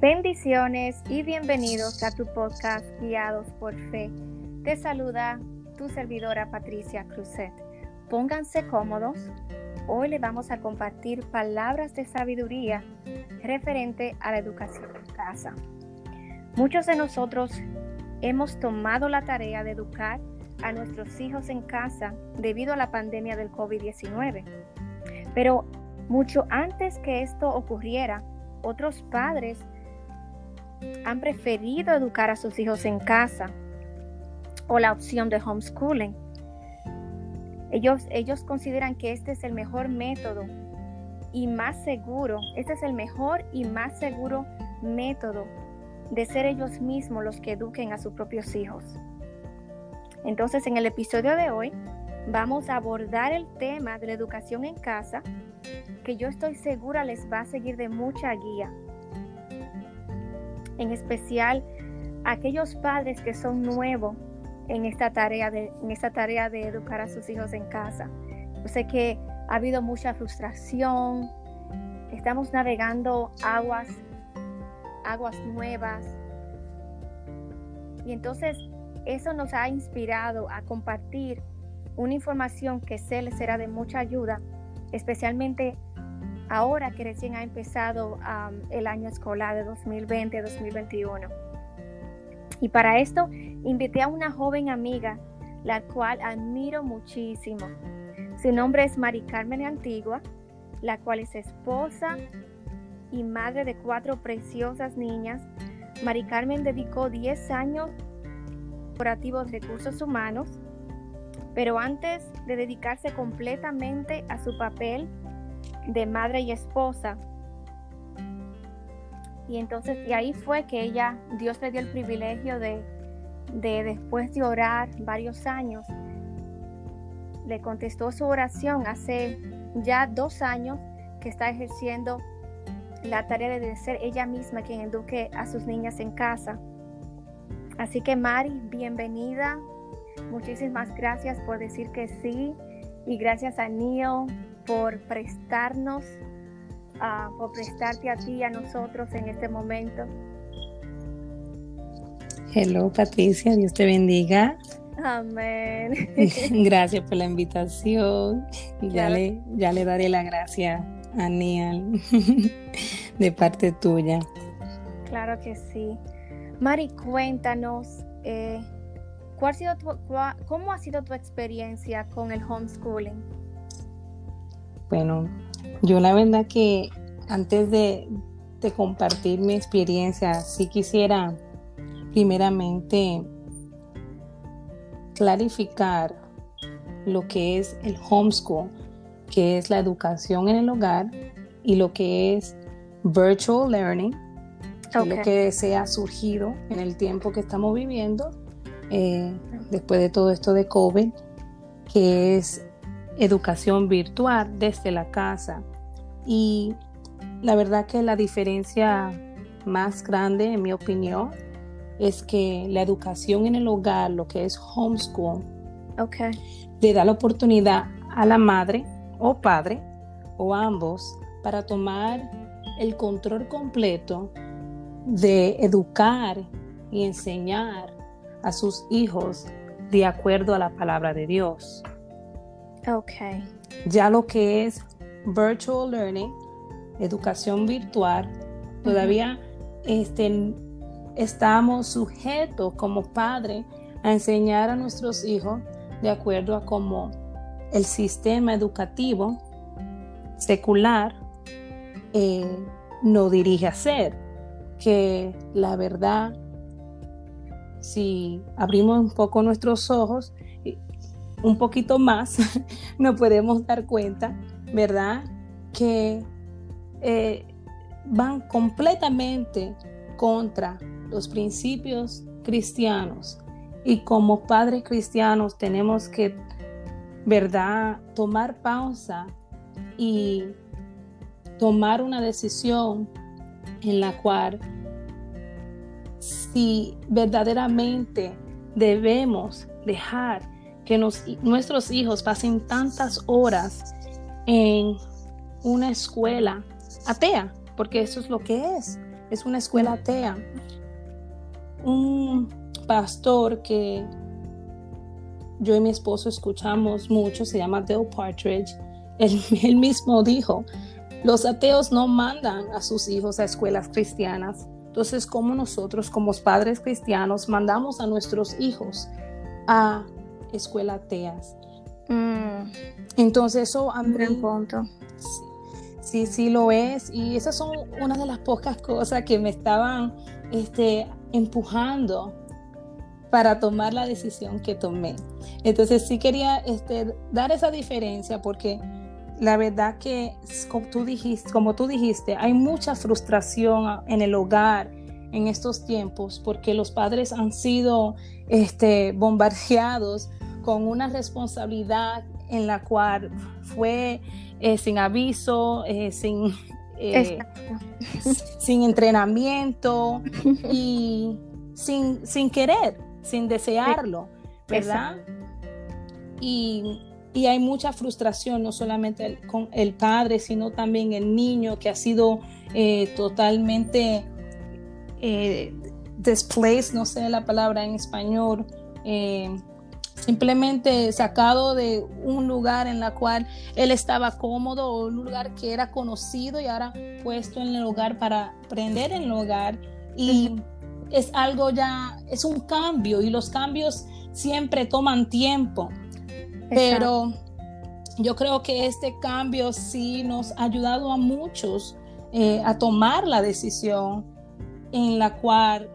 Bendiciones y bienvenidos a tu podcast Guiados por Fe. Te saluda tu servidora Patricia Cruzet. Pónganse cómodos. Hoy le vamos a compartir palabras de sabiduría referente a la educación en casa. Muchos de nosotros hemos tomado la tarea de educar a nuestros hijos en casa debido a la pandemia del COVID-19. Pero mucho antes que esto ocurriera, otros padres han preferido educar a sus hijos en casa o la opción de homeschooling. Ellos, ellos consideran que este es el mejor método y más seguro, este es el mejor y más seguro método de ser ellos mismos los que eduquen a sus propios hijos. Entonces, en el episodio de hoy vamos a abordar el tema de la educación en casa, que yo estoy segura les va a seguir de mucha guía en especial aquellos padres que son nuevos en esta tarea de, esta tarea de educar a sus hijos en casa. Yo sé que ha habido mucha frustración, estamos navegando aguas, aguas nuevas. Y entonces eso nos ha inspirado a compartir una información que sé les será de mucha ayuda, especialmente ahora que recién ha empezado el año escolar de 2020-2021. Y para esto invité a una joven amiga, la cual admiro muchísimo. Su nombre es Mari Carmen Antigua, la cual es esposa y madre de cuatro preciosas niñas. Mari Carmen dedicó 10 años corporativos recursos humanos, pero antes de dedicarse completamente a su papel de madre y esposa. Y entonces, y ahí fue que ella, Dios le dio el privilegio de, de después de orar varios años, le contestó su oración hace ya dos años que está ejerciendo la tarea de ser ella misma quien eduque a sus niñas en casa. Así que Mari, bienvenida. Muchísimas gracias por decir que sí y gracias a Neil por prestarnos, uh, por prestarte a ti y a nosotros en este momento. Hello Patricia, Dios te bendiga. Amén. Gracias por la invitación. Ya, le, ya le daré la gracia a Nial de parte tuya. Claro que sí. Mari, cuéntanos, eh, ¿cuál ha sido ¿cómo ha sido tu experiencia con el homeschooling? Bueno, yo la verdad que antes de, compartir mi experiencia, sí quisiera primeramente clarificar lo que es el homeschool, que es la educación en el hogar, y lo que es virtual learning, lo que se ha surgido en el tiempo que estamos viviendo, eh, después de todo esto de COVID, que es educación virtual desde la casa. Y la verdad que la diferencia más grande, en mi opinión, es que la educación en el hogar, lo que es homeschool, okay. le da la oportunidad a la madre o padre o ambos para tomar el control completo de educar y enseñar a sus hijos de acuerdo a la palabra de Dios. Ok. Ya lo que es virtual learning, educación virtual, todavía este, estamos sujetos como padres a enseñar a nuestros hijos de acuerdo a cómo el sistema educativo secular eh, nos dirige a ser. Que la verdad, si abrimos un poco nuestros ojos, un poquito más, nos podemos dar cuenta, ¿verdad? Que eh, van completamente contra los principios cristianos. Y como padres cristianos tenemos que, ¿verdad?, tomar pausa y tomar una decisión en la cual si verdaderamente debemos dejar que nuestros hijos pasen tantas horas en una escuela atea, porque eso es lo que es. es una escuela atea. Un pastor que yo y mi esposo escuchamos mucho, se llama Dale Partridge, él, mismo dijo, los ateos no mandan a sus hijos a escuelas cristianas. Entonces, como nosotros, como padres cristianos, mandamos a nuestros hijos a escuelas ateas? Mm. Entonces, eso a mí... punto. Sí, sí, lo es. Y esas son una de las pocas cosas que me estaban este, empujando para tomar la decisión que tomé. Entonces sí quería este, dar esa diferencia porque la verdad que, como tú, dijiste, como tú dijiste, hay mucha frustración en el hogar en estos tiempos porque los padres han sido este, bombardeados con una responsabilidad en la cual fue eh, sin aviso, eh, sin, eh, sin entrenamiento y sin, sin querer, sin desearlo, ¿verdad? Y y hay mucha frustración, no solamente con el padre, sino también el niño que ha sido totalmente displaced, no sé la palabra en español, eh, simplemente sacado de un lugar en la cual él estaba cómodo o un lugar que era conocido y ahora puesto en el hogar para aprender en el hogar. Y es algo ya, es un cambio y los cambios siempre toman tiempo. Pero yo creo que este cambio sí nos ha ayudado a muchos eh, a tomar la decisión en la cual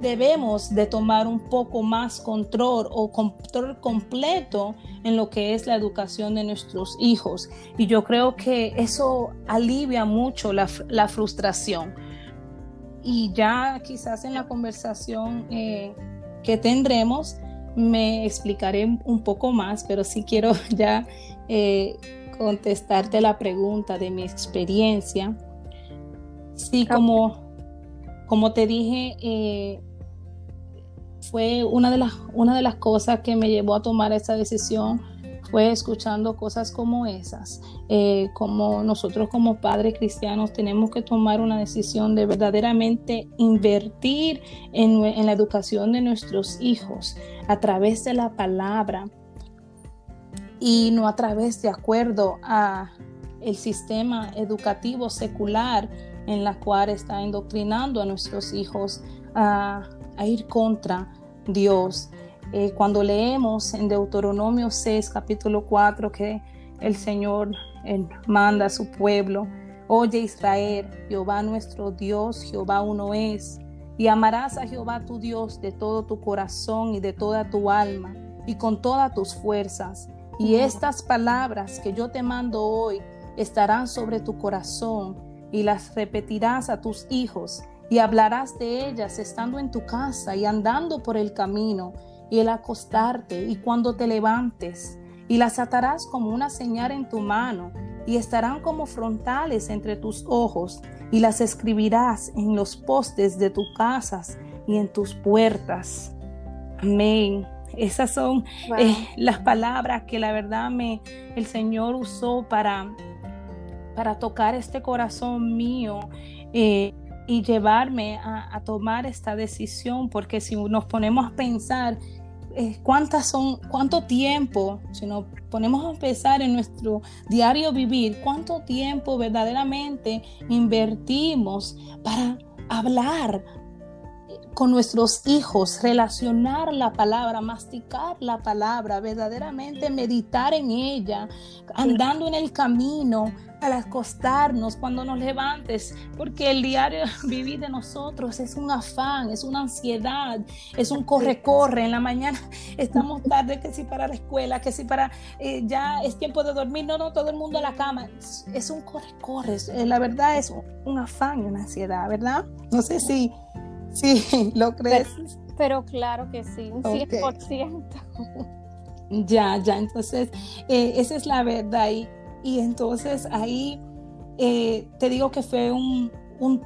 debemos de tomar un poco más control o control completo en lo que es la educación de nuestros hijos. Y yo creo que eso alivia mucho la, frustración. Y ya quizás en la conversación eh, que tendremos, me explicaré un poco más, pero sí quiero ya eh, contestarte la pregunta de mi experiencia. Sí, como, como te dije, eh, fue una de, las, una de las cosas que me llevó a tomar esa decisión fue escuchando cosas como esas, eh, como nosotros como padres cristianos tenemos que tomar una decisión de verdaderamente invertir en, en la educación de nuestros hijos a través de la palabra y no a través de acuerdo a el sistema educativo secular en la cual está indoctrinando a nuestros hijos a, a ir contra Dios. Eh, cuando leemos en Deuteronomio 6, capítulo 4, que el Señor manda a su pueblo, oye Israel, Jehová nuestro Dios, Jehová uno es, y amarás a Jehová tu Dios de todo tu corazón y de toda tu alma y con todas tus fuerzas. Y estas palabras que yo te mando hoy estarán sobre tu corazón y las repetirás a tus hijos y hablarás de ellas estando en tu casa y andando por el camino y el acostarte y cuando te levantes, y las atarás como una señal en tu mano, y estarán como frontales entre tus ojos, y las escribirás en los postes de tus casas y en tus puertas. Amén. Esas son eh, las palabras que la verdad me el Señor usó para, para tocar este corazón mío. Eh, y llevarme a, tomar esta decisión, porque si nos ponemos a pensar eh, cuántas son, cuánto tiempo, si nos ponemos a pensar en nuestro diario vivir, cuánto tiempo verdaderamente invertimos para hablar con nuestros hijos, relacionar la palabra, masticar la palabra, verdaderamente meditar en ella, andando en el camino, al acostarnos, cuando nos levantes, porque el diario vivir de nosotros es un afán, es una ansiedad, es un corre-corre. En la mañana estamos tarde, que si para la escuela, que si para eh, ya es tiempo de dormir, no, no, todo el mundo a la cama. Es, un corre-corre, eh, la verdad es un, afán y una ansiedad, ¿verdad? No sé si Sí, ¿lo crees? Pero, claro que sí, un 100%. Ya, ya, entonces eh, esa es la verdad. Y, y entonces ahí eh, te digo que fue un,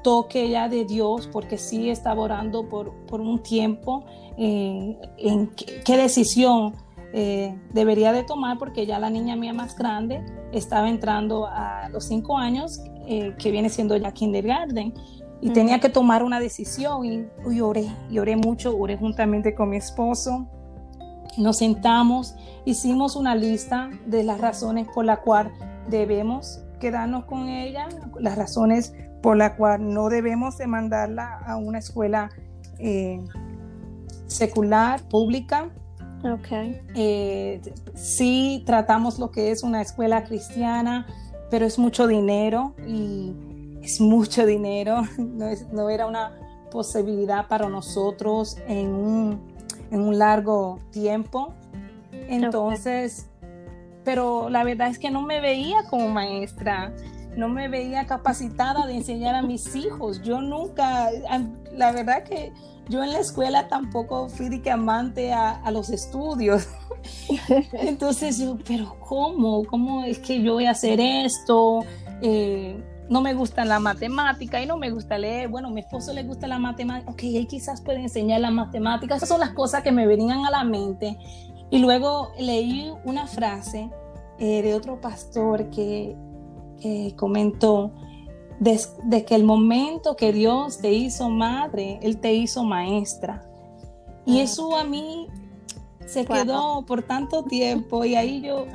toque ya de Dios, porque sí estaba orando por, por un tiempo eh, en qué, decisión eh, debería de tomar porque ya la niña mía más grande estaba entrando a los cinco años, eh, que viene siendo ya kindergarten, y tenía que tomar una decisión y, y oré, y oré mucho, oré juntamente con mi esposo. Nos sentamos, hicimos una lista de las razones por las cuales debemos quedarnos con ella, las razones por las cuales no debemos de mandarla a una escuela eh, secular, pública. Okay. Eh, sí tratamos lo que es una escuela cristiana, pero es mucho dinero y es mucho dinero. No, era una posibilidad para nosotros en un, largo tiempo. Entonces, pero la verdad es que no me veía como maestra no me veía capacitada de enseñar a mis hijos. Yo nunca, la verdad que yo en la escuela tampoco fui de que amante a, los estudios. Entonces yo, pero ¿cómo? ¿Cómo es que yo voy a hacer esto? Eh, no me gusta la matemática y no me gusta leer. Bueno, a mi esposo le gusta la matemática. Ok, él quizás puede enseñar la matemática. Esas son las cosas que me venían a la mente. Y luego leí una frase eh, de otro pastor que comentó de, que el momento que Dios te hizo madre, Él te hizo maestra. Y ah. eso a mí se quedó por tanto tiempo y ahí yo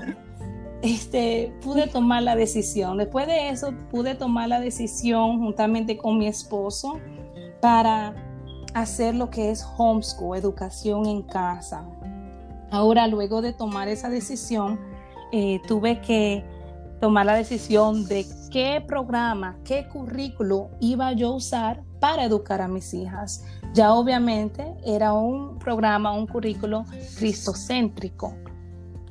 este, pude tomar la decisión. Después de eso pude tomar la decisión juntamente con mi esposo para hacer lo que es homeschool, educación en casa. Ahora, luego de tomar esa decisión, eh, tuve que tomar la decisión de qué programa, qué currículo iba yo a usar para educar a mis hijas. Ya obviamente era un programa, un currículo cristocéntrico.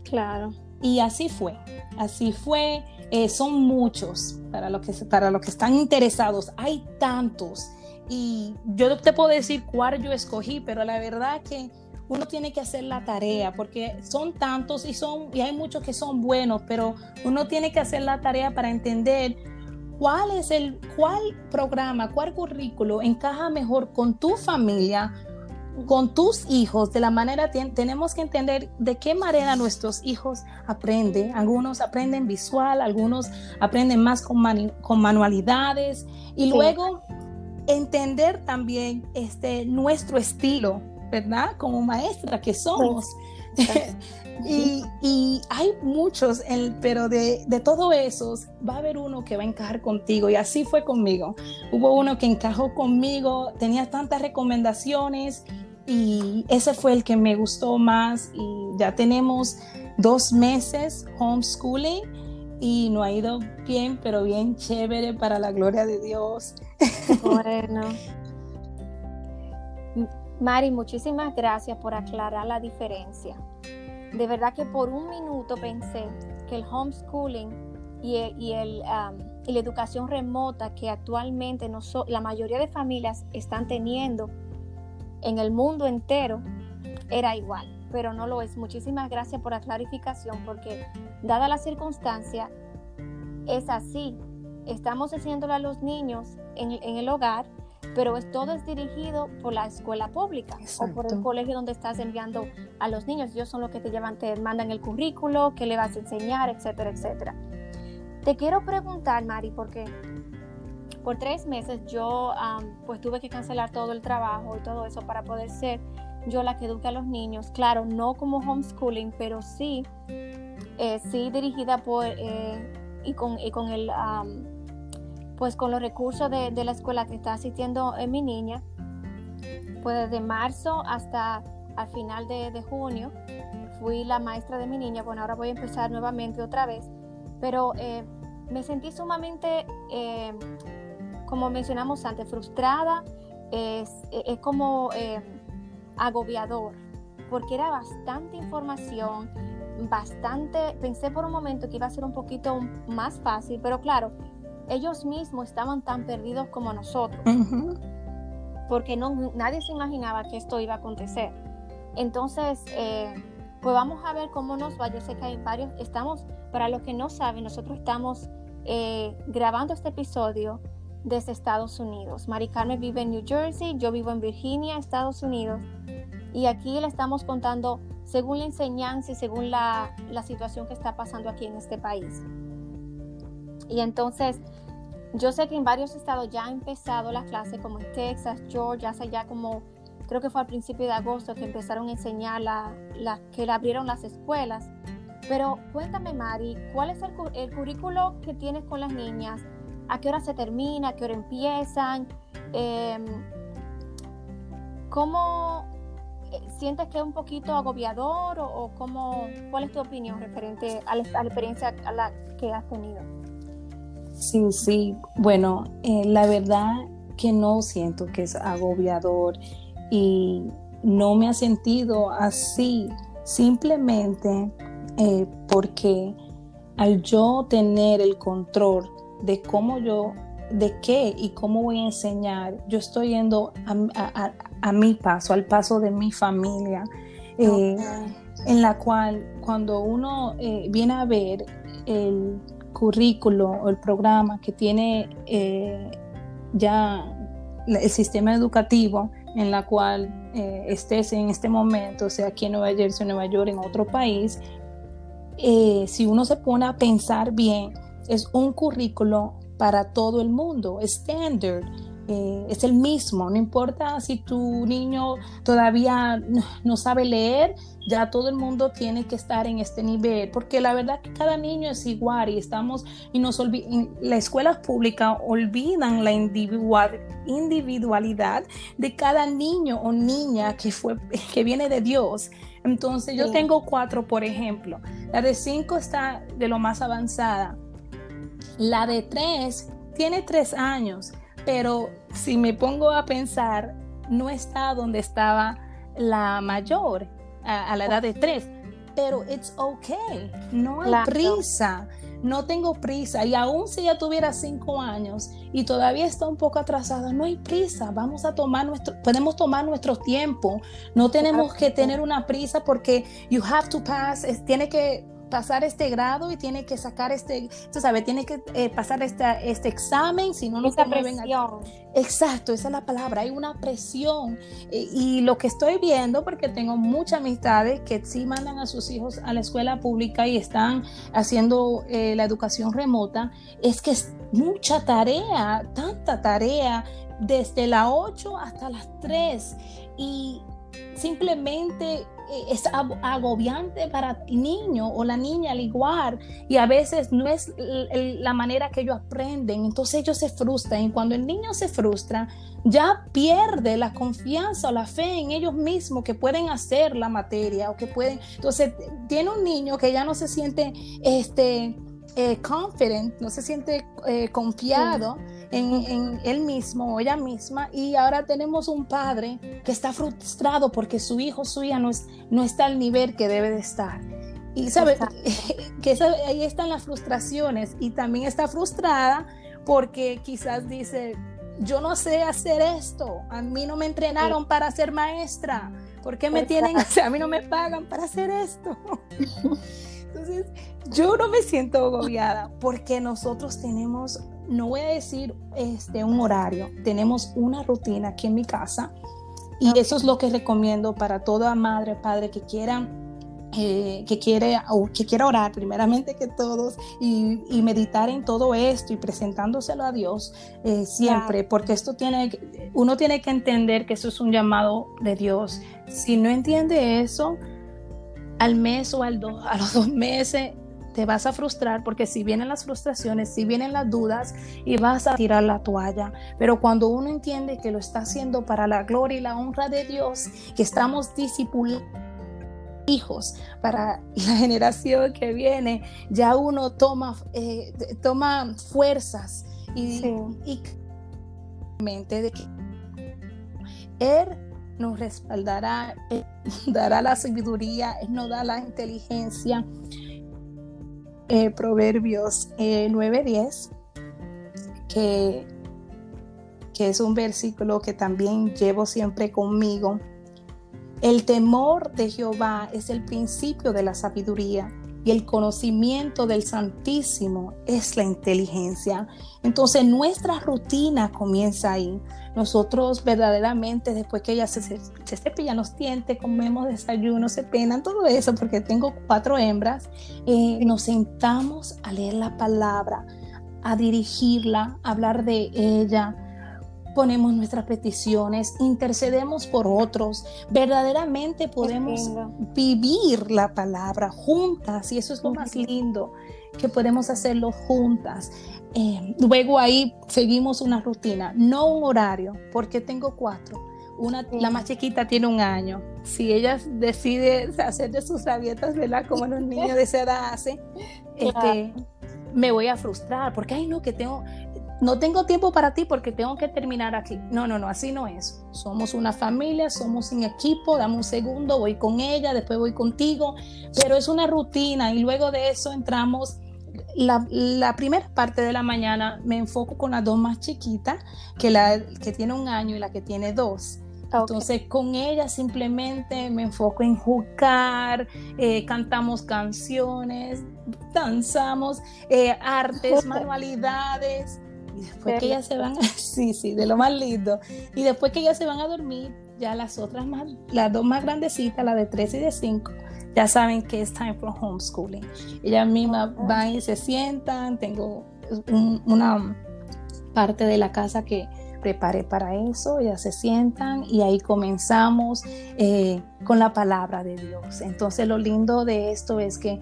Claro. Y así fue, así fue. Eh, son muchos para los, que, para los que están interesados. Hay tantos. Y yo te puedo decir cuál yo escogí, pero la verdad que uno tiene que hacer la tarea porque son tantos y son y hay muchos que son buenos, pero uno tiene que hacer la tarea para entender cuál es el cuál programa, cuál currículo encaja mejor con tu familia, con tus hijos, de la manera tenemos que entender de qué manera nuestros hijos aprenden. Algunos aprenden visual, algunos aprenden más con, con manualidades y luego entender también este nuestro estilo ¿verdad? Como maestra que somos. y, hay muchos, pero de, de todos esos va a haber uno que va a encajar contigo. Y así fue conmigo. Hubo uno que encajó conmigo, tenía tantas recomendaciones y ese fue el que me gustó más. Y ya tenemos dos meses homeschooling y no ha ido bien, pero bien chévere para la gloria de Dios. Bueno. Mari, muchísimas gracias por aclarar la diferencia. De verdad que por un minuto pensé que el homeschooling y, el, la educación remota que actualmente la mayoría de familias están teniendo en el mundo entero era igual, pero no lo es. Muchísimas gracias por la clarificación porque dada la circunstancia, es así. Estamos haciéndolo a los niños en, en el hogar pero es, todo es dirigido por la escuela pública o por el colegio donde estás enviando a los niños. Ellos son los que te llevan, te mandan el currículo, qué le vas a enseñar, etcétera, etcétera. Te quiero preguntar, Mari, porque por tres meses yo pues tuve que cancelar todo el trabajo y todo eso para poder ser yo la que eduque a los niños. Claro, no como homeschooling, pero sí, eh, sí dirigida por eh, y, con, y con el pues con los recursos de, la escuela que está asistiendo en mi niña, pues desde marzo hasta al final de, junio fui la maestra de mi niña, bueno, ahora voy a empezar nuevamente otra vez, pero eh, me sentí sumamente, eh, como mencionamos antes, frustrada, es, es como eh, agobiador, porque era bastante información, bastante, pensé por un momento que iba a ser un poquito más fácil, pero claro, ellos mismos estaban tan perdidos como nosotros, porque no, nadie se imaginaba que esto iba a acontecer. Entonces, eh, pues vamos a ver cómo nos va. Yo sé que hay varios, estamos, para los que no saben, nosotros estamos eh, grabando este episodio desde Estados Unidos. Mari Carmen vive en New Jersey, yo vivo en Virginia, Estados Unidos, y aquí le estamos contando según la enseñanza y según la, la situación que está pasando aquí en este país. Y entonces, yo sé que en varios estados ya ha empezado la clase, como en Texas, Georgia, hace ya como, creo que fue al principio de agosto que empezaron a enseñar, la, la que le abrieron las escuelas. Pero cuéntame, Mari, ¿cuál es el, el, currículo que tienes con las niñas? ¿A qué hora se termina? ¿A qué hora empiezan? Eh, ¿Cómo eh, sientes que es un poquito agobiador o, cómo, cuál es tu opinión referente a la, experiencia a la que has tenido? Sí, sí. Bueno, eh, la verdad que no siento que es agobiador y no me ha sentido así simplemente eh, porque al yo tener el control de cómo yo de qué y cómo voy a enseñar, yo estoy yendo a, mi paso, al paso de mi familia, eh, en la cual cuando uno eh, viene a ver el currículo o el programa que tiene eh, ya el sistema educativo en la cual estés en este momento, sea aquí en Nueva Jersey o Nueva York, en otro país, si uno se pone a pensar bien, es un currículo para todo el mundo, standard. Eh, es el mismo, no importa si tu niño todavía no, sabe leer, ya todo el mundo tiene que estar en este nivel, porque la verdad que cada niño es igual y estamos, y nos la escuela pública olvidan la individualidad de cada niño o niña que, fue, que viene de Dios. Entonces yo tengo cuatro, por ejemplo, la de cinco está de lo más avanzada, la de tres tiene tres años, pero si me pongo a pensar, no está donde estaba la mayor a, la edad de tres. Pero it's okay, no hay prisa, no tengo prisa. Y aún si ya tuviera cinco años y todavía está un poco atrasada, no hay prisa. Vamos a tomar nuestro, podemos tomar nuestro tiempo. No tenemos que tener una prisa porque you have to pass, tiene que pasar este grado y tiene que sacar este, tú sabes, tiene que eh, pasar este, este examen, si no, no esa presión. Exacto, esa es la palabra, hay una presión. Eh, y lo que estoy viendo, porque tengo muchas amistades que sí mandan a sus hijos a la escuela pública y están haciendo eh, la educación remota, es que es mucha tarea, tanta tarea, desde las 8 hasta las 3. Y simplemente es agobiante para el niño o la niña al igual. Y a veces no es la manera que ellos aprenden, entonces ellos se frustran. Y cuando el niño se frustra ya pierde la confianza o la fe en ellos mismos que pueden hacer la materia o que pueden, entonces tiene un niño que ya no se siente este eh, confident, no se siente eh, confiado en, él mismo o ella misma y ahora tenemos un padre que está frustrado porque su hijo o su hija no, es, no está al nivel que debe de estar. Y sabe que ahí están las frustraciones y también está frustrada porque quizás dice, yo no sé hacer esto, a mí no me entrenaron para ser maestra, ¿por qué me tienen, a mí no me pagan para hacer esto? Entonces, yo no me siento agobiada porque nosotros tenemos, no voy a decir este, un horario, tenemos una rutina aquí en mi casa y eso es lo que recomiendo para toda madre, padre que quieran eh, que, quiere, que quiera orar primeramente que todos y, meditar en todo esto y presentándoselo a Dios eh, siempre, porque esto tiene, uno tiene que entender que eso es un llamado de Dios. Si no entiende eso, al mes o al a los dos meses te vas a frustrar porque si vienen las frustraciones, si vienen las dudas y vas a tirar la toalla. Pero cuando uno entiende que lo está haciendo para la gloria y la honra de Dios, que estamos discipulando hijos para la generación que viene, ya uno toma, eh, toma fuerzas y, y mente de que Él nos respaldará, dará la sabiduría, Él nos da la inteligencia, eh, Proverbios 9:10, eh, que, que es un versículo que también llevo siempre conmigo. El temor de Jehová es el principio de la sabiduría y el conocimiento del Santísimo es la inteligencia. Entonces nuestra rutina comienza ahí. Nosotros verdaderamente, después que ella se, se, cepillan los dientes, comemos desayuno, se penan, todo eso, porque tengo cuatro hembras, eh, nos sentamos a leer la palabra, a dirigirla, a hablar de ella, ponemos nuestras peticiones, intercedemos por otros, verdaderamente podemos vivir la palabra juntas y eso es lo más lindo, que podemos hacerlo juntas. Eh, luego ahí seguimos una rutina, no un horario, porque tengo cuatro. Una, La más chiquita tiene un año. Si ella decide hacer de sus rabietas, ¿verdad? Como los niños de esa edad hacen, este, me voy a frustrar, porque, ay, no, que tengo, no tengo tiempo para ti porque tengo que terminar aquí. No, no, no, así no es. Somos una familia, somos un equipo, dame un segundo, voy con ella, después voy contigo, pero es una rutina y luego de eso entramos la, primera parte de la mañana me enfoco con las dos más chiquitas, que la que tiene un año y la que tiene dos. Entonces con ella simplemente me enfoco en jugar, eh, cantamos canciones, danzamos, eh, artes, manualidades. Y después que ellas se van, sí, sí, de lo más lindo. Y después que ellas se van a dormir, ya las otras más, las dos más grandecitas, la de tres y de cinco, ya saben que es time for homeschooling. Ellas mismas van y se sientan, tengo una parte de la casa que preparé para eso, ellas se sientan y ahí comenzamos eh, con la palabra de Dios. Entonces lo lindo de esto es que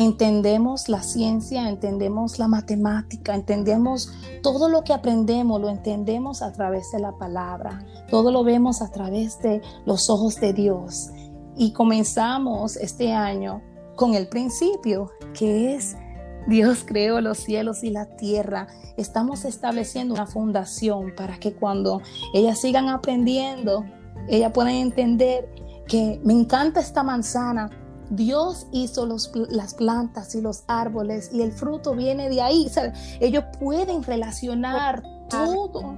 entendemos la ciencia, entendemos la matemática, entendemos todo lo que aprendemos, lo entendemos a través de la palabra, todo lo vemos a través de los ojos de Dios. Y comenzamos este año con el principio, que es Dios creó los cielos y la tierra. Estamos estableciendo una fundación para que cuando ellas sigan aprendiendo, ellas puedan entender que me encanta esta manzana. Dios hizo las plantas y los árboles y el fruto viene de ahí. ellos pueden relacionar todo.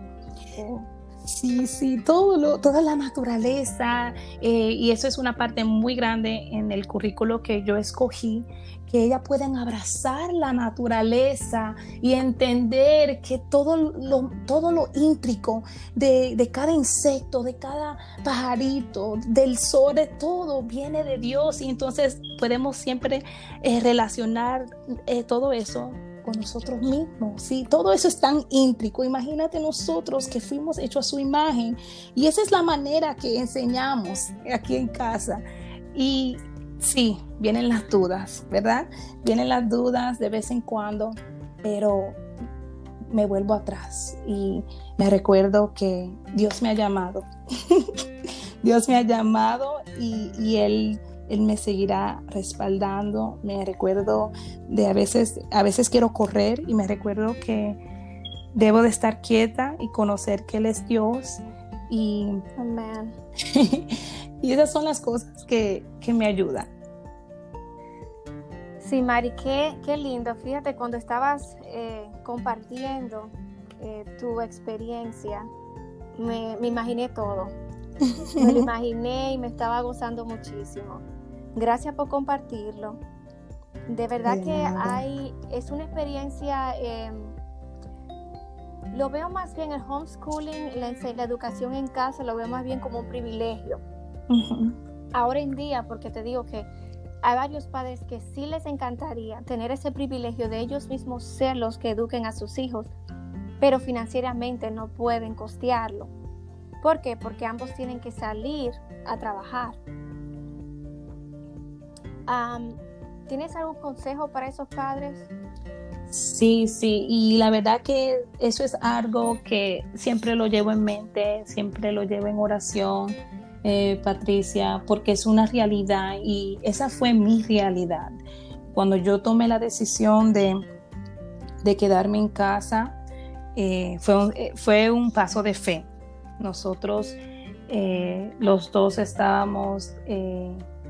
Sí, sí, todo lo, toda la naturaleza, eh, y eso es una parte muy grande en el currículo que yo escogí, que ellas pueden abrazar la naturaleza y entender que todo lo, todo lo íntrico de, cada insecto, de cada pajarito, del sol, de todo viene de Dios, y entonces podemos siempre eh, relacionar eh, todo eso con nosotros mismos. ¿sí? Todo eso es tan íntrico. Imagínate nosotros que fuimos hechos a su imagen. Y esa es la manera que enseñamos aquí en casa. Y sí, vienen las dudas, ¿verdad? Vienen las dudas de vez en cuando, pero me vuelvo atrás y me recuerdo que Dios me ha llamado. Dios me ha llamado y, y Él él me seguirá respaldando. Me recuerdo de a veces, a veces quiero correr y me recuerdo que debo de estar quieta y conocer que Él es Dios. Y, y esas son las cosas que, me ayudan. Sí, Mari, qué, qué lindo. Fíjate, cuando estabas eh, compartiendo eh, tu experiencia, me, me imaginé todo. Me lo imaginé y me estaba gozando muchísimo. Gracias por compartirlo. De verdad que hay, es una experiencia, em, lo veo más bien el homeschooling, la, la, educación en casa, lo veo más bien como un privilegio. Ahora en día, porque te digo que hay varios padres que sí les encantaría tener ese privilegio de ellos mismos ser los que eduquen a sus hijos, pero financieramente no pueden costearlo. ¿Por qué? Porque ambos tienen que salir a trabajar. ¿Tienes algún consejo para esos padres? Sí, sí, y la verdad que eso es algo que siempre lo llevo en mente, siempre lo llevo en oración, eh, Patricia, porque es una realidad y esa fue mi realidad. Cuando yo tomé la decisión de, de quedarme en casa, eh, fue, un, eh, fue un paso de fe. Nosotros los dos estábamos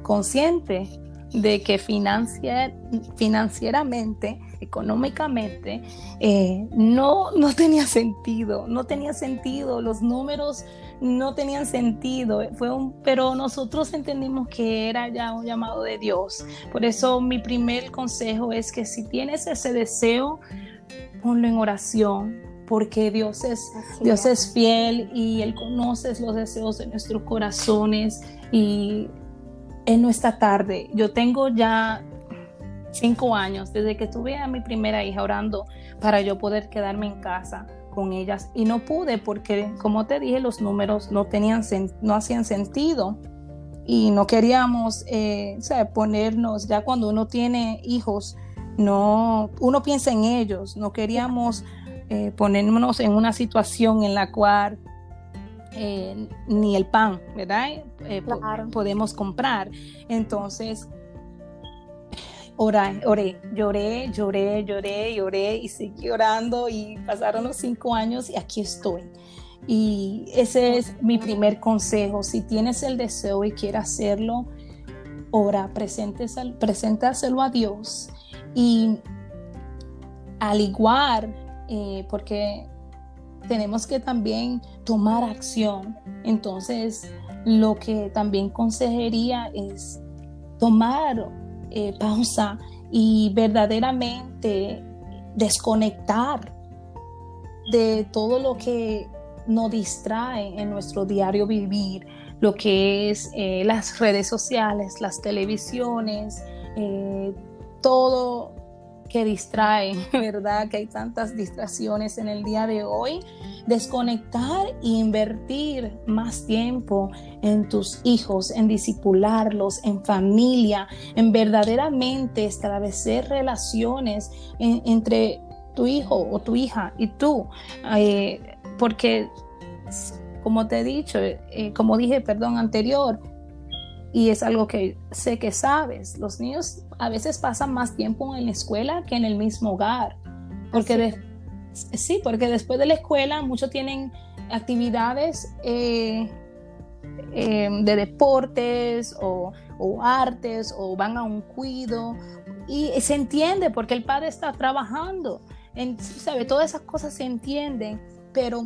conscientes de que financieramente, económicamente, eh, no, no tenía sentido, no tenía sentido, los números no tenían sentido, fue un, pero nosotros entendimos que era ya un llamado de Dios. Por eso mi primer consejo es que si tienes ese deseo, ponlo en oración, porque Dios es, Dios es fiel y Él conoce los deseos de nuestros corazones y en nuestra tarde. Yo tengo ya cinco años desde que tuve a mi primera hija orando para yo poder quedarme en casa con ellas. Y no pude porque como te dije los números no tenían no hacían sentido. Y no queríamos eh, ponernos ya cuando uno tiene hijos no uno piensa en ellos. No queríamos eh, ponernos en una situación en la cual eh, ni el pan, ¿verdad? Eh, podemos comprar. Entonces, oré, oré, lloré, lloré, lloré, lloré y seguí orando y pasaron los cinco años y aquí estoy. Y ese es mi primer consejo. Si tienes el deseo y quieres hacerlo, ora, preséntaselo a Dios. Y al igual, eh, porque tenemos que también tomar acción. Entonces, lo que también consejería es tomar eh, pausa y verdaderamente desconectar de todo lo que nos distrae en nuestro diario vivir, lo que es eh, las redes sociales, las televisiones, eh, todo que distraen, ¿verdad? Que hay tantas distracciones en el día de hoy. Desconectar e invertir más tiempo en tus hijos, en disipularlos, en familia, en verdaderamente establecer relaciones entre tu hijo o tu hija y tú. Eh, porque, como te he dicho, eh, como dije, perdón, anterior, y es algo que sé que sabes, los niños a veces pasan más tiempo en la escuela que en el mismo hogar. Porque sí, porque después de la escuela muchos tienen actividades eh, eh, de deportes o, artes o van a un cuido y se entiende porque el padre está trabajando. En, ¿sabe? Todas esas cosas se entienden, pero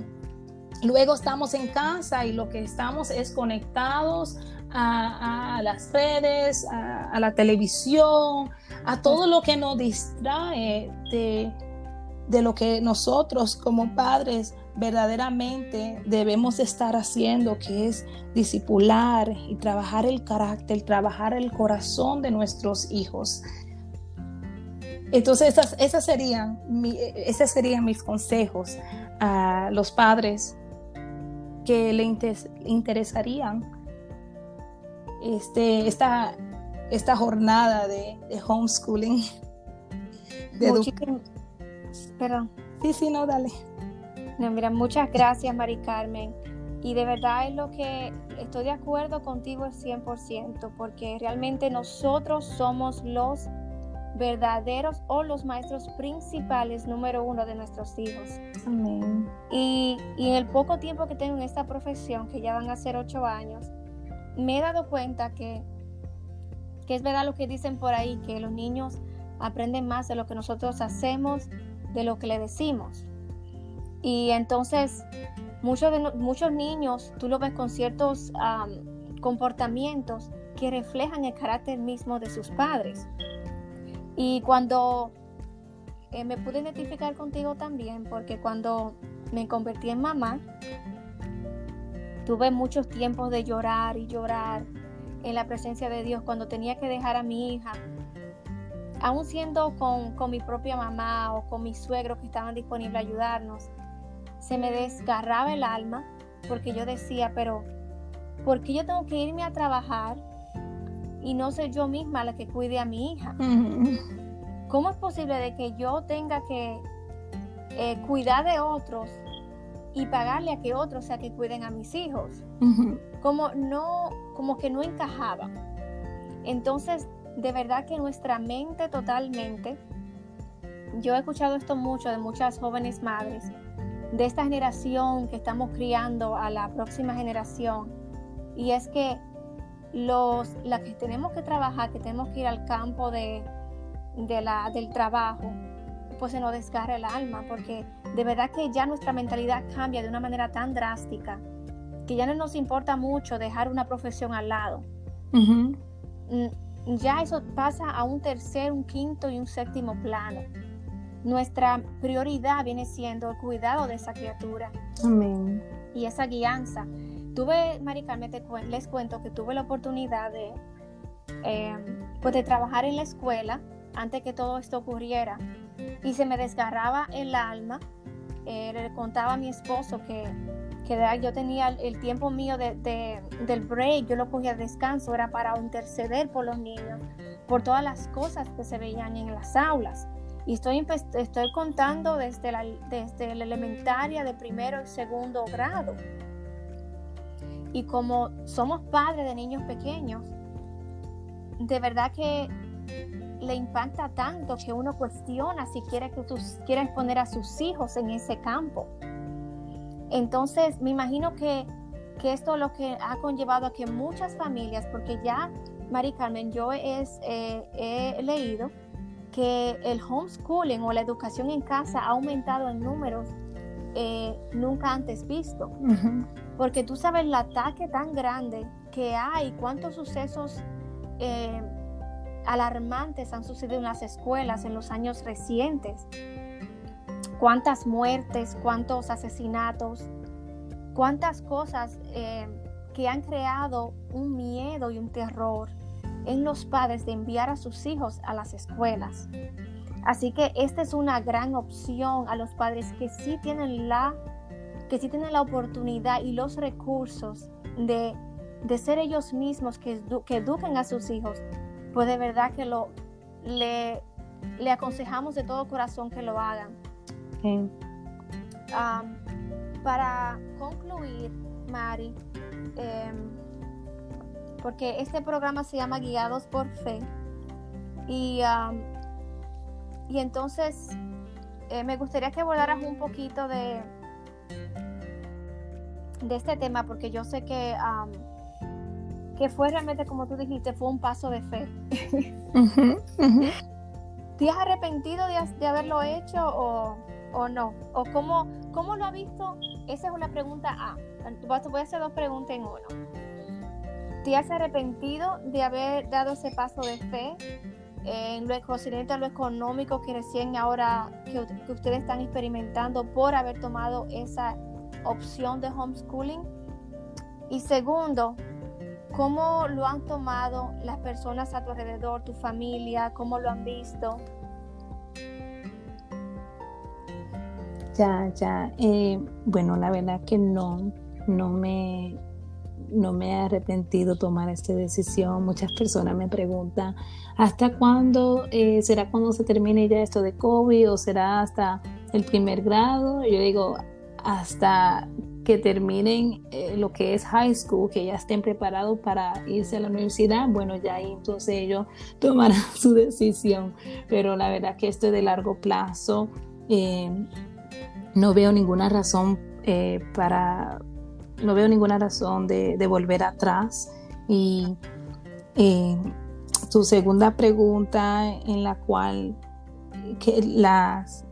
luego estamos en casa y lo que estamos es conectados a, las redes, a, la televisión, a todo lo que nos distrae de, lo que nosotros como padres verdaderamente debemos estar haciendo, que es disipular y trabajar el carácter, trabajar el corazón de nuestros hijos. Entonces, esas, serían, esos serían mis consejos a los padres que le interesarían este, esta, esta jornada de, homeschooling. De Perdón. Sí, sí, no, dale. No, mira, muchas gracias, Mari Carmen. Y de verdad es lo que estoy de acuerdo contigo al 100%, porque realmente nosotros somos los verdaderos o los maestros principales número uno de nuestros hijos. Amén. Y, y en el poco tiempo que tengo en esta profesión, que ya van a ser ocho años, me he dado cuenta que, que es verdad lo que dicen por ahí, que los niños aprenden más de lo que nosotros hacemos, de lo que le decimos. Y entonces, muchos, muchos niños, tú lo ves con ciertos comportamientos que reflejan el carácter mismo de sus padres. Y cuando eh, me pude identificar contigo también, porque cuando me convertí en mamá, Tuve muchos tiempos de llorar y llorar en la presencia de Dios cuando tenía que dejar a mi hija, aún siendo con, mi propia mamá o con mis suegros que estaban disponibles a ayudarnos, se me desgarraba el alma porque yo decía, pero ¿por qué yo tengo que irme a trabajar y no ser yo misma la que cuide a mi hija? ¿Cómo es posible de que yo tenga que eh, cuidar de otros y pagarle a que otros sea que cuiden a mis hijos. Como no, como que no encajaba. Entonces, de verdad que nuestra mente totalmente, yo he escuchado esto mucho de muchas jóvenes madres, de esta generación que estamos criando a la próxima generación, y es que los, las que tenemos que trabajar, que tenemos que ir al campo de, de la, del trabajo, pues se nos desgarra el alma, porque de verdad que ya nuestra mentalidad cambia de una manera tan drástica que ya no nos importa mucho dejar una profesión al lado. Mm, ya eso pasa a un tercer, un quinto y un séptimo plano. Nuestra prioridad viene siendo el cuidado de esa criatura. Amén. Y esa guianza. Tuve, Mari les cuento que tuve la oportunidad de, em, pues de trabajar en la escuela antes que todo esto ocurriera y se me desgarraba el alma. Eh, le contaba a mi esposo que, que yo tenía el tiempo mío de, del break, yo lo cogía de descanso, era para interceder por los niños, por todas las cosas que se veían en las aulas. Y estoy, estoy contando desde la, desde la elementaria de primero y segundo grado. Y como somos padres de niños pequeños, de verdad que le impacta tanto que uno cuestiona si quiere que tus, quiere poner a sus hijos en ese campo. Entonces, me imagino que, que esto es lo que ha conllevado a que muchas familias, porque ya, Mari Carmen, yo es, eh, he leído que el homeschooling o la educación en casa ha aumentado en números eh, nunca antes visto. Porque tú sabes el ataque tan grande que hay, cuántos sucesos eh, alarmantes han sucedido en las escuelas en los años recientes. Cuántas muertes, cuántos asesinatos, cuántas cosas eh, que han creado un miedo y un terror en los padres de enviar a sus hijos a las escuelas. Así que esta es una gran opción a los padres que sí tienen la, que sí tienen la oportunidad y los recursos de, de ser ellos mismos que, que eduquen a sus hijos pues de verdad que lo le, le aconsejamos de todo corazón que lo hagan. para concluir, Mari, em, porque este programa se llama Guiados por Fe. Y, y entonces eh, me gustaría que abordaras un poquito de, de este tema, porque yo sé que que fue realmente, como tú dijiste, fue un paso de fe. ¿Te has arrepentido de, haberlo hecho o, no? ¿O cómo, cómo, lo has visto? Esa es la pregunta A. Voy a hacer dos preguntas en uno. ¿Te has arrepentido de haber dado ese paso de fe en lo a lo económico que recién ahora que, que ustedes están experimentando por haber tomado esa opción de homeschooling? Y segundo, ¿Cómo lo han tomado las personas a tu alrededor, tu familia? ¿Cómo lo han visto? Ya, ya. Eh, bueno, la verdad que no, no me, no me he arrepentido tomar esta decisión. Muchas personas me preguntan, ¿hasta cuándo eh, será cuando se termine ya esto de COVID o será hasta el primer grado? Yo digo, hasta que terminen eh, lo que es high school, que ya estén preparados para irse a la universidad, bueno, ya entonces ellos tomarán su decisión. Pero la verdad que esto es de largo plazo. Eh, no veo ninguna razón eh, para, no veo ninguna razón de, volver atrás. Y tu segunda pregunta en la cual que las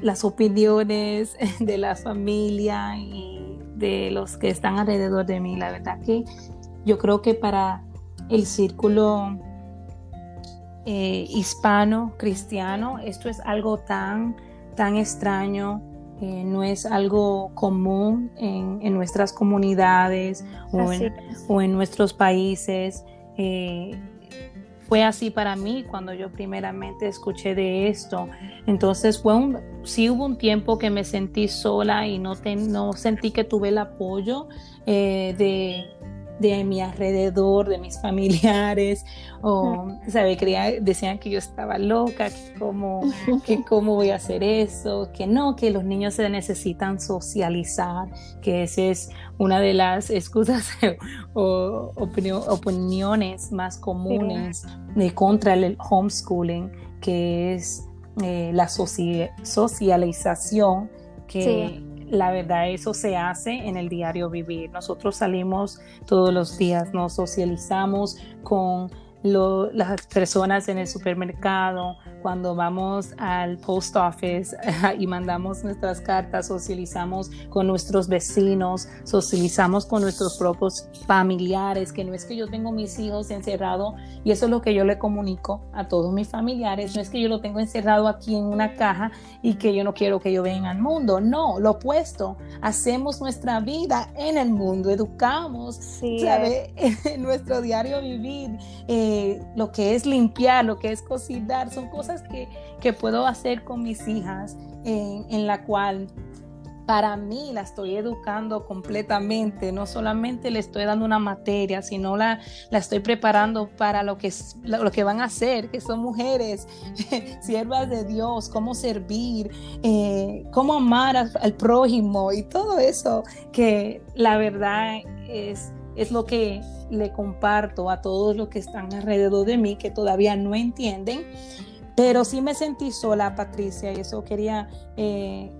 las opiniones de la familia y de los que están alrededor de mí. La verdad que yo creo que para el círculo eh, hispano, cristiano, esto es algo tan, tan extraño, eh, no es algo común en, nuestras comunidades o en, nuestros países. Eh, fue así para mí cuando yo primeramente escuché de esto. Entonces fue un, sí hubo un tiempo que me sentí sola y no, no sentí que tuve el apoyo eh, de, de mi alrededor, de mis familiares, o, ¿sabe? decían que yo estaba loca, que cómo, que cómo voy a hacer eso, que no, que los niños se necesitan socializar, que esa es una de las excusas o opiniones más comunes de contra el homeschooling, que es eh, la socialización que la verdad eso se hace en el diario vivir. Nosotros salimos todos los días, nos socializamos con las personas en el supermercado, cuando vamos al post office y mandamos nuestras cartas, socializamos con nuestros vecinos, socializamos con nuestros propios familiares, que no es que yo tengo mis hijos encerrados y eso es lo que yo le comunico a todos mis familiares, no es que yo lo tengo encerrado aquí en una caja y que yo no quiero que yo vengan al mundo, no, lo opuesto, hacemos nuestra vida en el mundo, educamos, sí, en nuestro diario vivir. Eh, lo que es limpiar, lo que es cocinar, son cosas que, puedo hacer con mis hijas, en, la cual para mí la estoy educando completamente, no solamente le estoy dando una materia, sino la, la estoy preparando para lo que, lo que van a hacer, que son mujeres, siervas de Dios, cómo servir, eh, cómo amar al prójimo y todo eso que la verdad es es lo que le comparto a todos los que están alrededor de mí que todavía no entienden. Pero sí me sentí sola, Patricia, y eso quería, eh,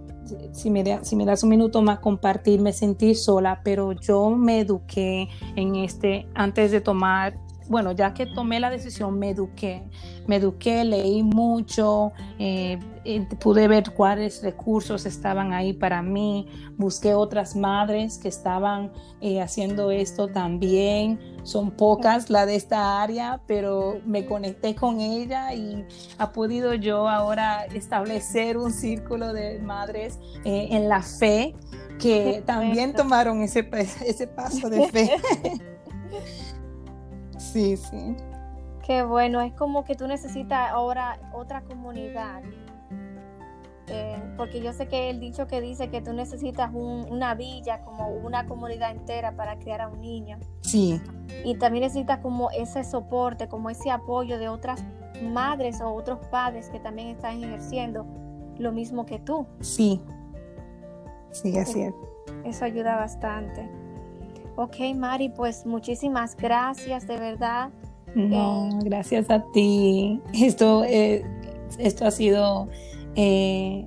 si, me si me das un minuto más, compartir, me sentí sola, pero yo me eduqué en este, antes de tomar bueno, ya que tomé la decisión, me eduqué, me eduqué, leí mucho, eh, eh, pude ver cuáles recursos estaban ahí para mí, busqué otras madres que estaban eh, haciendo esto también, son pocas la de esta área, pero me conecté con ella y ha podido yo ahora establecer un círculo de madres en la fe que también tomaron ese, ese paso de fe. Sí, sí. Qué bueno, es como que tú necesitas ahora otra comunidad. Eh, porque yo sé que el dicho que dice que tú necesitas una villa, como una comunidad entera para criar a un niño. Sí. Y también necesitas como ese soporte, como ese apoyo de otras madres o otros padres que también están ejerciendo lo mismo que tú. Sí. Sí, así es. Eso ayuda bastante. Ok, Mari, pues muchísimas gracias, de verdad. No, eh, gracias a ti. Esto, eh, esto ha sido eh,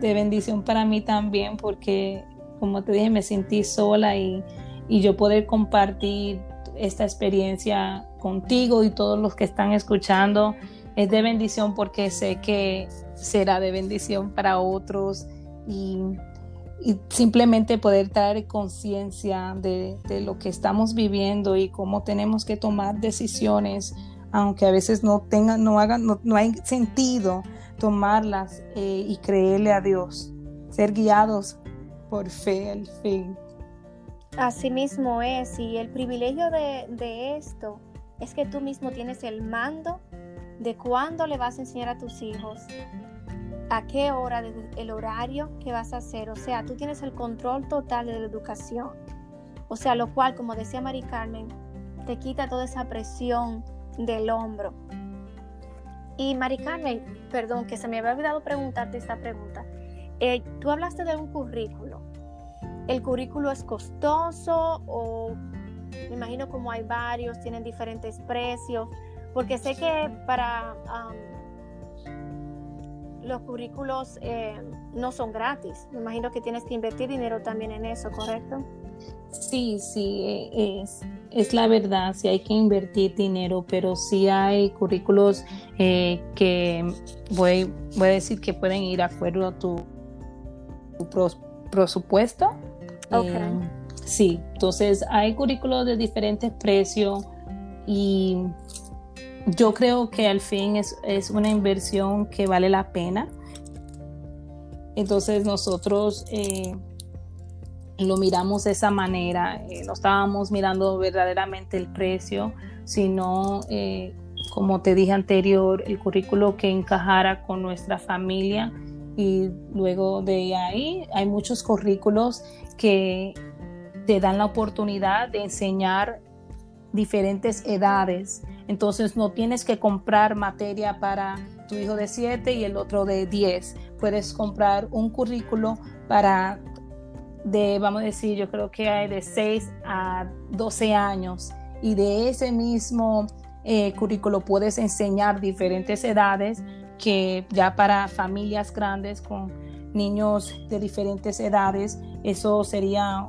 de bendición para mí también porque, como te dije, me sentí sola y, y yo poder compartir esta experiencia contigo y todos los que están escuchando es de bendición porque sé que será de bendición para otros y y simplemente poder traer conciencia de, lo que estamos viviendo y cómo tenemos que tomar decisiones, aunque a veces no tengan, no hagan, no, hay sentido tomarlas eh, y creerle a Dios, ser guiados por fe al fin. Así mismo es, y el privilegio de, de esto es que tú mismo tienes el mando de cuándo le vas a enseñar a tus hijos, a qué hora, el horario que vas a hacer. O sea, tú tienes el control total de la educación. O sea, lo cual, como decía Mari Carmen, te quita toda esa presión del hombro. Y Mari Carmen, perdón, que se me había olvidado preguntarte esta pregunta. Eh, tú hablaste de un currículo. ¿El currículo es costoso o me imagino como hay varios, tienen diferentes precios? Porque sé que para los currículos eh, no son gratis. Me imagino que tienes que invertir dinero también en eso, ¿correcto? Sí, sí, es, es la verdad, sí hay que invertir dinero, pero sí hay currículos eh, que voy, voy a decir que pueden ir de acuerdo a tu, presupuesto. Eh, sí, entonces hay currículos de diferentes precios y yo creo que al fin es, una inversión que vale la pena. Entonces nosotros eh, lo miramos de esa manera, eh, no estábamos mirando verdaderamente el precio, sino, eh, como te dije anterior, el currículo que encajara con nuestra familia y luego de ahí hay muchos currículos que te dan la oportunidad de enseñar diferentes edades entonces no tienes que comprar materia para tu hijo de 7 y el otro de 10. Puedes comprar un currículo para de, vamos a decir, yo creo que hay de 6 a 12 años y de ese mismo eh, currículo puedes enseñar diferentes edades que ya para familias grandes con, niños de diferentes edades, eso sería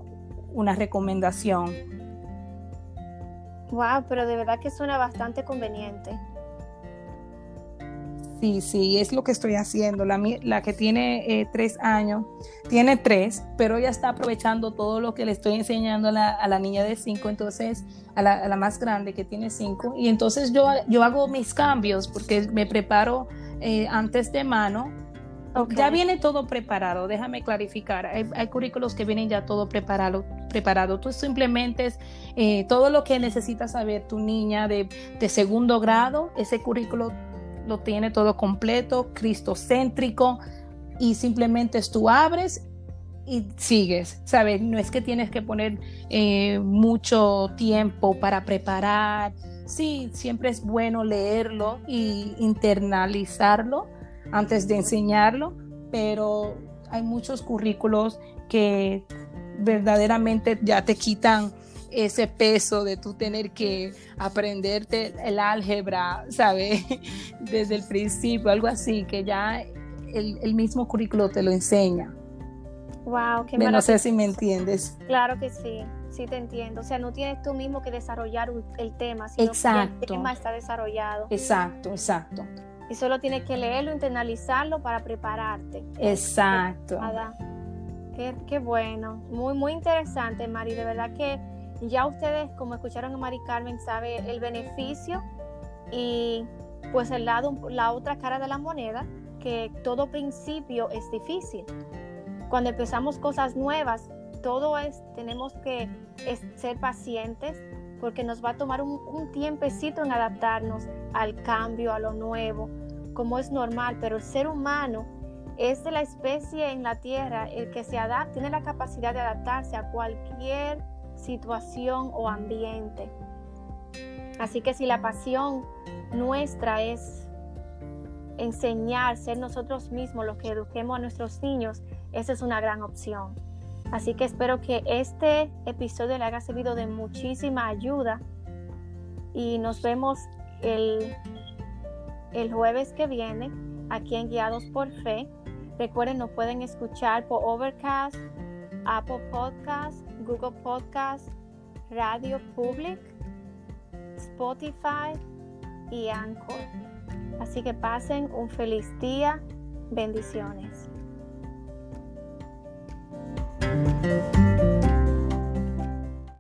una recomendación. Wow, pero de verdad que suena bastante conveniente. Sí, sí, es lo que estoy haciendo. La, la que tiene eh, tres años, tiene tres, pero ella está aprovechando todo lo que le estoy enseñando a la, niña de cinco, entonces, a la, más grande que tiene cinco. Y entonces yo, yo hago mis cambios porque me preparo eh, antes de mano. Ya viene todo preparado, déjame clarificar. Hay, currículos que vienen ya todo preparado. Preparado. Tú simplemente es eh, todo lo que necesitas saber tu niña de, de segundo grado, ese currículo lo tiene todo completo, cristocéntrico, y simplemente tú abres y sigues, ¿sabes? No es que tienes que poner eh, mucho tiempo para preparar. Sí, siempre es bueno leerlo y internalizarlo antes de enseñarlo, pero hay muchos currículos que verdaderamente ya te quitan ese peso de tú tener que aprenderte el álgebra, ¿sabes? Desde el principio, algo así, que ya el, mismo currículo te lo enseña. Wow, qué No sé si me entiendes. Claro que sí, sí te entiendo. O sea, no tienes tú mismo que desarrollar el tema, sino exacto. que el tema está desarrollado. Exacto, exacto. Y solo tienes que leerlo, internalizarlo para prepararte. Exacto. Qué, bueno, muy, muy interesante, Mari. De verdad que ya ustedes, como escucharon a Mari Carmen, sabe el beneficio y pues el lado, la otra cara de la moneda, que todo principio es difícil. Cuando empezamos cosas nuevas, todo es, tenemos que ser pacientes porque nos va a tomar un, un tiempecito en adaptarnos al cambio, a lo nuevo, como es normal, pero el ser humano es de la especie en la Tierra el que se adapta, tiene la capacidad de adaptarse a cualquier situación o ambiente. Así que si la pasión nuestra es enseñar, ser nosotros mismos los que eduquemos a nuestros niños, esa es una gran opción. Así que espero que este episodio le haya servido de muchísima ayuda y nos vemos el, el jueves que viene aquí en Guiados por Fe. Recuerden, nos pueden escuchar por Overcast, Apple Podcast, Google Podcast, Radio Public, Spotify y Anchor. Así que pasen un feliz día. Bendiciones.